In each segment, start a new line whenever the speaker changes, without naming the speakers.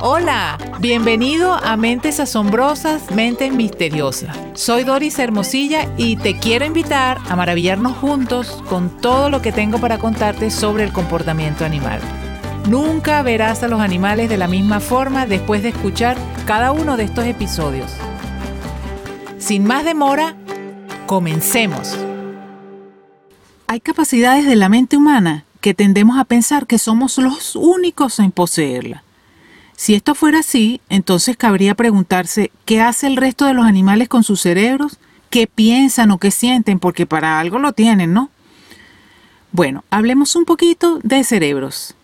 Hola, bienvenido a Mentes Asombrosas, Mentes Misteriosas. Soy Doris Hermosilla y te quiero invitar a maravillarnos juntos con todo lo que tengo para contarte sobre el comportamiento animal. Nunca verás a los animales de la misma forma después de escuchar cada uno de estos episodios. Sin más demora, comencemos. Hay capacidades de la mente humana que tendemos a pensar que somos los únicos en poseerla. Si esto fuera así, entonces cabría preguntarse qué hace el resto de los animales con sus cerebros, qué piensan o qué sienten, porque para algo lo tienen, ¿no? Bueno, hablemos un poquito de cerebros.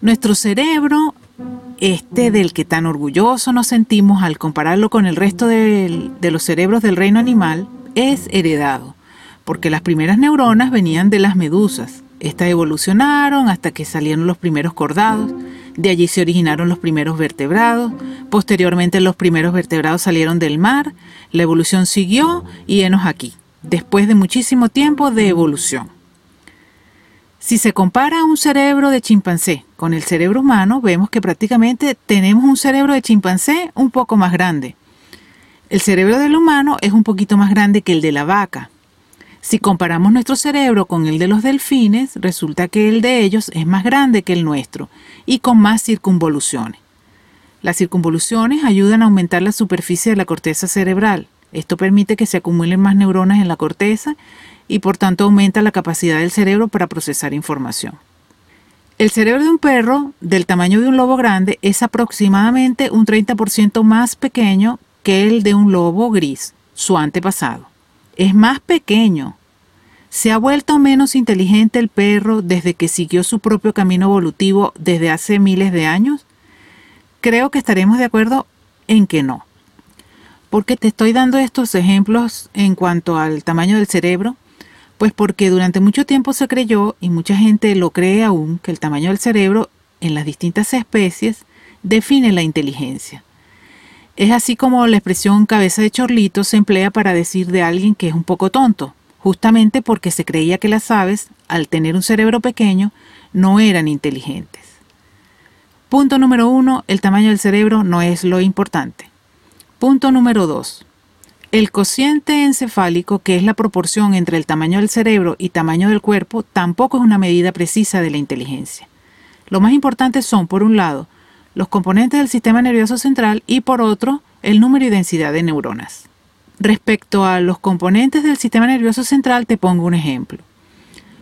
Nuestro cerebro, este del que tan orgulloso nos sentimos al compararlo con el resto de, los cerebros del reino animal, es heredado, porque las primeras neuronas venían de las medusas. Estas evolucionaron hasta que salieron los primeros cordados de allí se originaron los primeros vertebrados, posteriormente los primeros vertebrados salieron del mar, la evolución siguió y enos aquí, después de muchísimo tiempo de evolución. Si se compara un cerebro de chimpancé con el cerebro humano, vemos que prácticamente tenemos un cerebro de chimpancé un poco más grande. El cerebro del humano es un poquito más grande que el de la vaca, si comparamos nuestro cerebro con el de los delfines, resulta que el de ellos es más grande que el nuestro y con más circunvoluciones. Las circunvoluciones ayudan a aumentar la superficie de la corteza cerebral. Esto permite que se acumulen más neuronas en la corteza y por tanto aumenta la capacidad del cerebro para procesar información. El cerebro de un perro del tamaño de un lobo grande es aproximadamente un 30% más pequeño que el de un lobo gris, su antepasado es más pequeño. ¿Se ha vuelto menos inteligente el perro desde que siguió su propio camino evolutivo desde hace miles de años? Creo que estaremos de acuerdo en que no. ¿Por qué te estoy dando estos ejemplos en cuanto al tamaño del cerebro? Pues porque durante mucho tiempo se creyó, y mucha gente lo cree aún, que el tamaño del cerebro en las distintas especies define la inteligencia. Es así como la expresión cabeza de chorlito se emplea para decir de alguien que es un poco tonto, justamente porque se creía que las aves, al tener un cerebro pequeño, no eran inteligentes. Punto número uno, el tamaño del cerebro no es lo importante. Punto número dos, el cociente encefálico, que es la proporción entre el tamaño del cerebro y tamaño del cuerpo, tampoco es una medida precisa de la inteligencia. Lo más importante son, por un lado, los componentes del sistema nervioso central y por otro, el número y densidad de neuronas. Respecto a los componentes del sistema nervioso central, te pongo un ejemplo.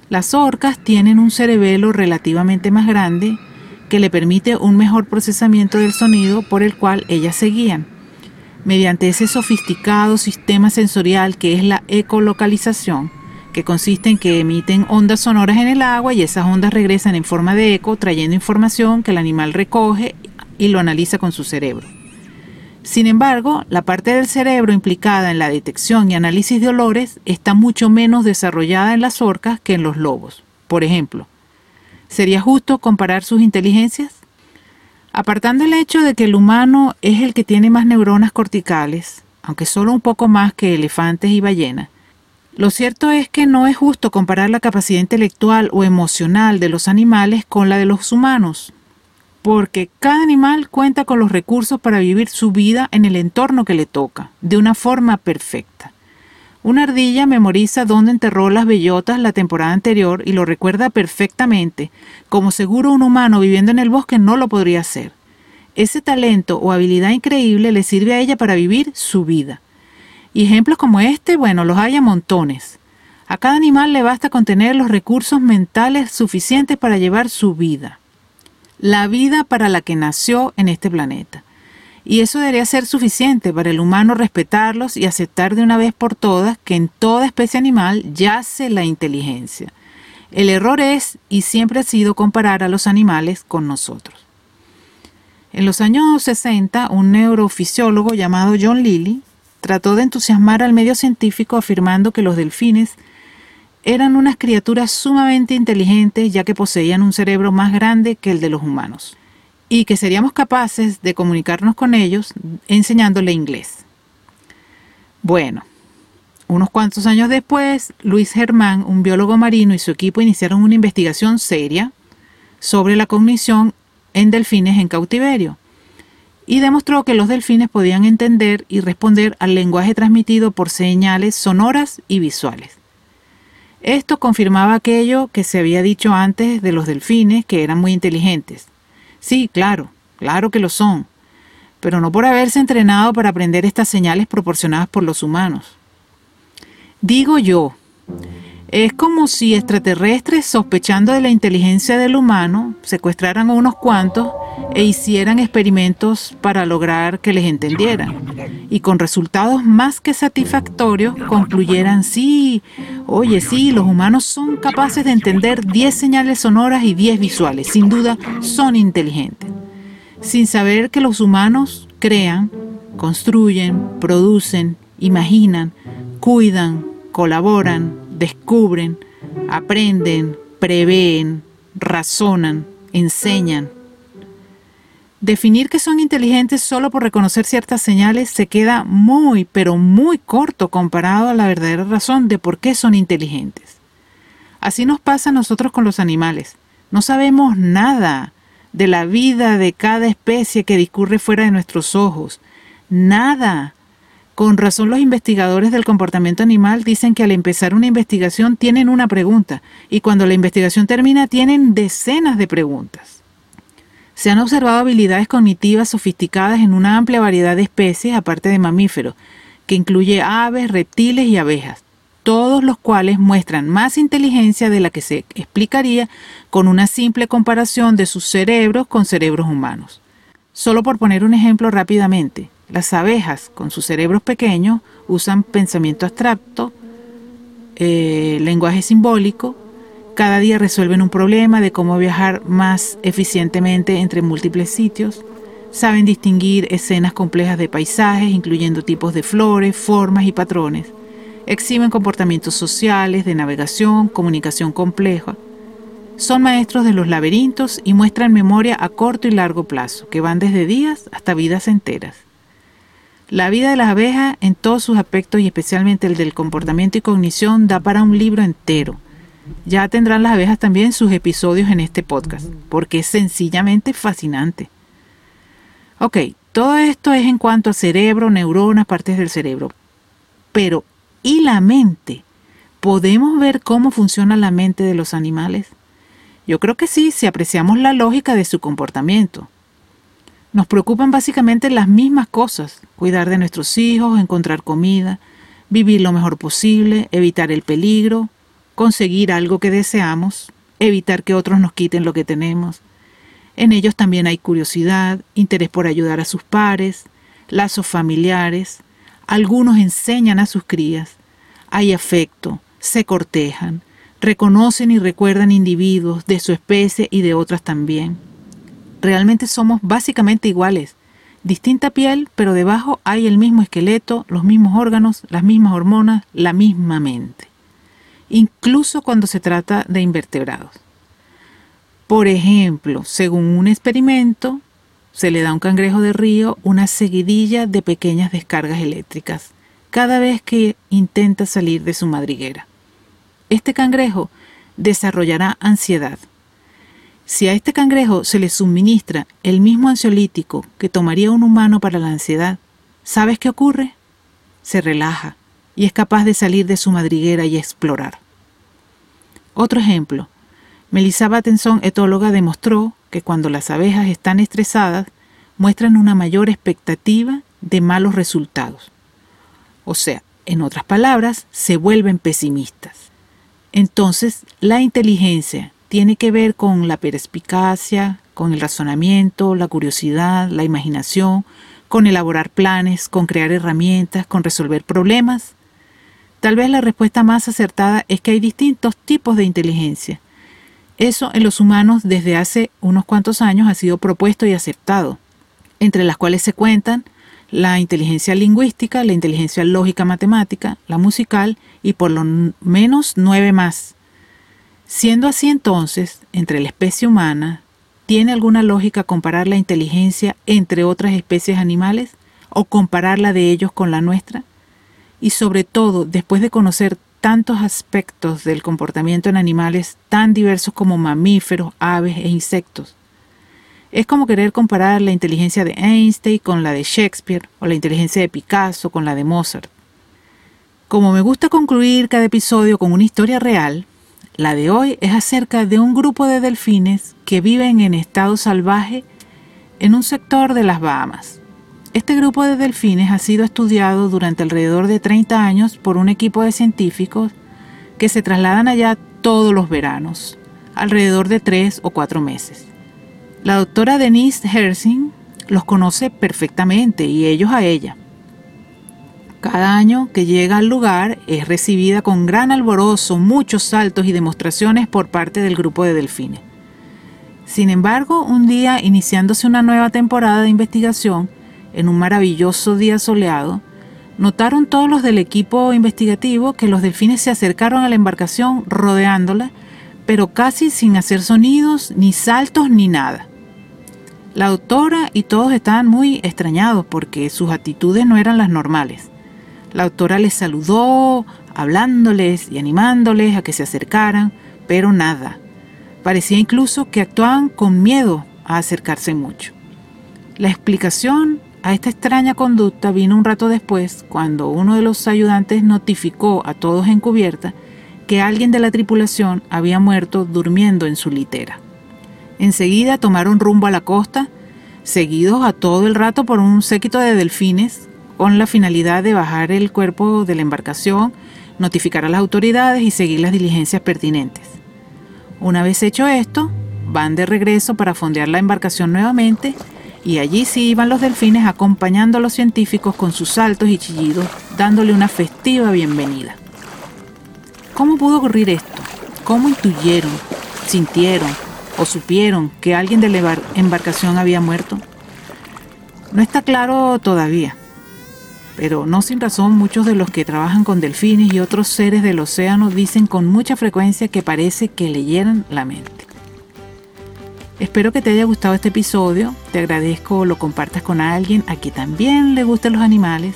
Las orcas tienen un cerebelo relativamente más grande que le permite un mejor procesamiento del sonido por el cual ellas se guían. Mediante ese sofisticado sistema sensorial que es la ecolocalización, que consiste en que emiten ondas sonoras en el agua y esas ondas regresan en forma de eco trayendo información que el animal recoge y lo analiza con su cerebro. Sin embargo, la parte del cerebro implicada en la detección y análisis de olores está mucho menos desarrollada en las orcas que en los lobos. Por ejemplo, ¿sería justo comparar sus inteligencias? Apartando el hecho de que el humano es el que tiene más neuronas corticales, aunque solo un poco más que elefantes y ballenas, lo cierto es que no es justo comparar la capacidad intelectual o emocional de los animales con la de los humanos, porque cada animal cuenta con los recursos para vivir su vida en el entorno que le toca, de una forma perfecta. Una ardilla memoriza dónde enterró las bellotas la temporada anterior y lo recuerda perfectamente, como seguro un humano viviendo en el bosque no lo podría hacer. Ese talento o habilidad increíble le sirve a ella para vivir su vida. Ejemplos como este, bueno, los hay a montones. A cada animal le basta con tener los recursos mentales suficientes para llevar su vida. La vida para la que nació en este planeta. Y eso debería ser suficiente para el humano respetarlos y aceptar de una vez por todas que en toda especie animal yace la inteligencia. El error es y siempre ha sido comparar a los animales con nosotros. En los años 60, un neurofisiólogo llamado John Lilly trató de entusiasmar al medio científico afirmando que los delfines eran unas criaturas sumamente inteligentes ya que poseían un cerebro más grande que el de los humanos y que seríamos capaces de comunicarnos con ellos enseñándole inglés. Bueno, unos cuantos años después, Luis Germán, un biólogo marino, y su equipo iniciaron una investigación seria sobre la cognición en delfines en cautiverio y demostró que los delfines podían entender y responder al lenguaje transmitido por señales sonoras y visuales. Esto confirmaba aquello que se había dicho antes de los delfines, que eran muy inteligentes. Sí, claro, claro que lo son, pero no por haberse entrenado para aprender estas señales proporcionadas por los humanos. Digo yo, es como si extraterrestres, sospechando de la inteligencia del humano, secuestraran a unos cuantos e hicieran experimentos para lograr que les entendieran. Y con resultados más que satisfactorios concluyeran, sí, oye, sí, los humanos son capaces de entender 10 señales sonoras y 10 visuales. Sin duda, son inteligentes. Sin saber que los humanos crean, construyen, producen, imaginan, cuidan, colaboran, descubren, aprenden, prevén, razonan, enseñan. Definir que son inteligentes solo por reconocer ciertas señales se queda muy, pero muy corto comparado a la verdadera razón de por qué son inteligentes. Así nos pasa a nosotros con los animales. No sabemos nada de la vida de cada especie que discurre fuera de nuestros ojos. Nada. Con razón los investigadores del comportamiento animal dicen que al empezar una investigación tienen una pregunta y cuando la investigación termina tienen decenas de preguntas. Se han observado habilidades cognitivas sofisticadas en una amplia variedad de especies aparte de mamíferos, que incluye aves, reptiles y abejas, todos los cuales muestran más inteligencia de la que se explicaría con una simple comparación de sus cerebros con cerebros humanos. Solo por poner un ejemplo rápidamente, las abejas, con sus cerebros pequeños, usan pensamiento abstracto, eh, lenguaje simbólico. Cada día resuelven un problema de cómo viajar más eficientemente entre múltiples sitios. Saben distinguir escenas complejas de paisajes, incluyendo tipos de flores, formas y patrones. Exhiben comportamientos sociales, de navegación, comunicación compleja. Son maestros de los laberintos y muestran memoria a corto y largo plazo, que van desde días hasta vidas enteras. La vida de las abejas en todos sus aspectos y especialmente el del comportamiento y cognición da para un libro entero. Ya tendrán las abejas también sus episodios en este podcast, porque es sencillamente fascinante. Ok, todo esto es en cuanto al cerebro, neuronas, partes del cerebro. Pero, ¿y la mente? ¿Podemos ver cómo funciona la mente de los animales? Yo creo que sí, si apreciamos la lógica de su comportamiento. Nos preocupan básicamente las mismas cosas, cuidar de nuestros hijos, encontrar comida, vivir lo mejor posible, evitar el peligro, conseguir algo que deseamos, evitar que otros nos quiten lo que tenemos. En ellos también hay curiosidad, interés por ayudar a sus pares, lazos familiares, algunos enseñan a sus crías, hay afecto, se cortejan, reconocen y recuerdan individuos de su especie y de otras también realmente somos básicamente iguales. Distinta piel, pero debajo hay el mismo esqueleto, los mismos órganos, las mismas hormonas, la misma mente. Incluso cuando se trata de invertebrados. Por ejemplo, según un experimento, se le da a un cangrejo de río una seguidilla de pequeñas descargas eléctricas cada vez que intenta salir de su madriguera. Este cangrejo desarrollará ansiedad, si a este cangrejo se le suministra el mismo ansiolítico que tomaría un humano para la ansiedad, ¿sabes qué ocurre? Se relaja y es capaz de salir de su madriguera y explorar. Otro ejemplo. Melissa Battenson, etóloga, demostró que cuando las abejas están estresadas, muestran una mayor expectativa de malos resultados. O sea, en otras palabras, se vuelven pesimistas. Entonces, la inteligencia tiene que ver con la perspicacia, con el razonamiento, la curiosidad, la imaginación, con elaborar planes, con crear herramientas, con resolver problemas? Tal vez la respuesta más acertada es que hay distintos tipos de inteligencia. Eso en los humanos desde hace unos cuantos años ha sido propuesto y aceptado, entre las cuales se cuentan la inteligencia lingüística, la inteligencia lógica matemática, la musical y por lo menos nueve más, Siendo así entonces, entre la especie humana, ¿tiene alguna lógica comparar la inteligencia entre otras especies animales o compararla de ellos con la nuestra? Y sobre todo, después de conocer tantos aspectos del comportamiento en animales tan diversos como mamíferos, aves e insectos, Es como querer comparar la inteligencia de Einstein con la de Shakespeare o la inteligencia de Picasso con la de Mozart. Como me gusta concluir cada episodio con una historia real, la de hoy es acerca de un grupo de delfines que viven en estado salvaje en un sector de las Bahamas. Este grupo de delfines ha sido estudiado durante alrededor de 30 años por un equipo de científicos que se trasladan allá todos los veranos, alrededor de 3 o 4 meses. La doctora Denise Hersing los conoce perfectamente y ellos a ella. Cada año que llega al lugar es recibida con gran alborozo, muchos saltos y demostraciones por parte del grupo de delfines. Sin embargo, un día, iniciándose una nueva temporada de investigación, en un maravilloso día soleado, notaron todos los del equipo investigativo que los delfines se acercaron a la embarcación rodeándola, pero casi sin hacer sonidos, ni saltos, ni nada. La doctora y todos estaban muy extrañados porque sus actitudes no eran las normales. La doctora les saludó, hablándoles y animándoles a que se acercaran, pero nada. Parecía incluso que actuaban con miedo a acercarse mucho. La explicación a esta extraña conducta vino un rato después, cuando uno de los ayudantes notificó a todos en cubierta que alguien de la tripulación había muerto durmiendo en su litera. Enseguida tomaron rumbo a la costa, seguidos a todo el rato por un séquito de delfines con la finalidad de bajar el cuerpo de la embarcación, notificar a las autoridades y seguir las diligencias pertinentes. Una vez hecho esto, van de regreso para fondear la embarcación nuevamente y allí sí iban los delfines acompañando a los científicos con sus saltos y chillidos, dándole una festiva bienvenida. ¿Cómo pudo ocurrir esto? ¿Cómo intuyeron, sintieron o supieron que alguien de la embarcación había muerto? No está claro todavía pero no sin razón muchos de los que trabajan con delfines y otros seres del océano dicen con mucha frecuencia que parece que leyeran la mente. Espero que te haya gustado este episodio, te agradezco lo compartas con alguien a quien también le gusten los animales.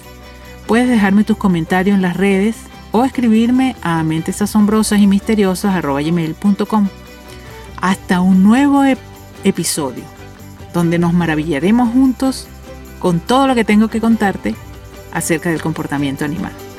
Puedes dejarme tus comentarios en las redes o escribirme a mentesasombrosas y misteriosas.com. Hasta un nuevo episodio, donde nos maravillaremos juntos con todo lo que tengo que contarte acerca del comportamiento animal.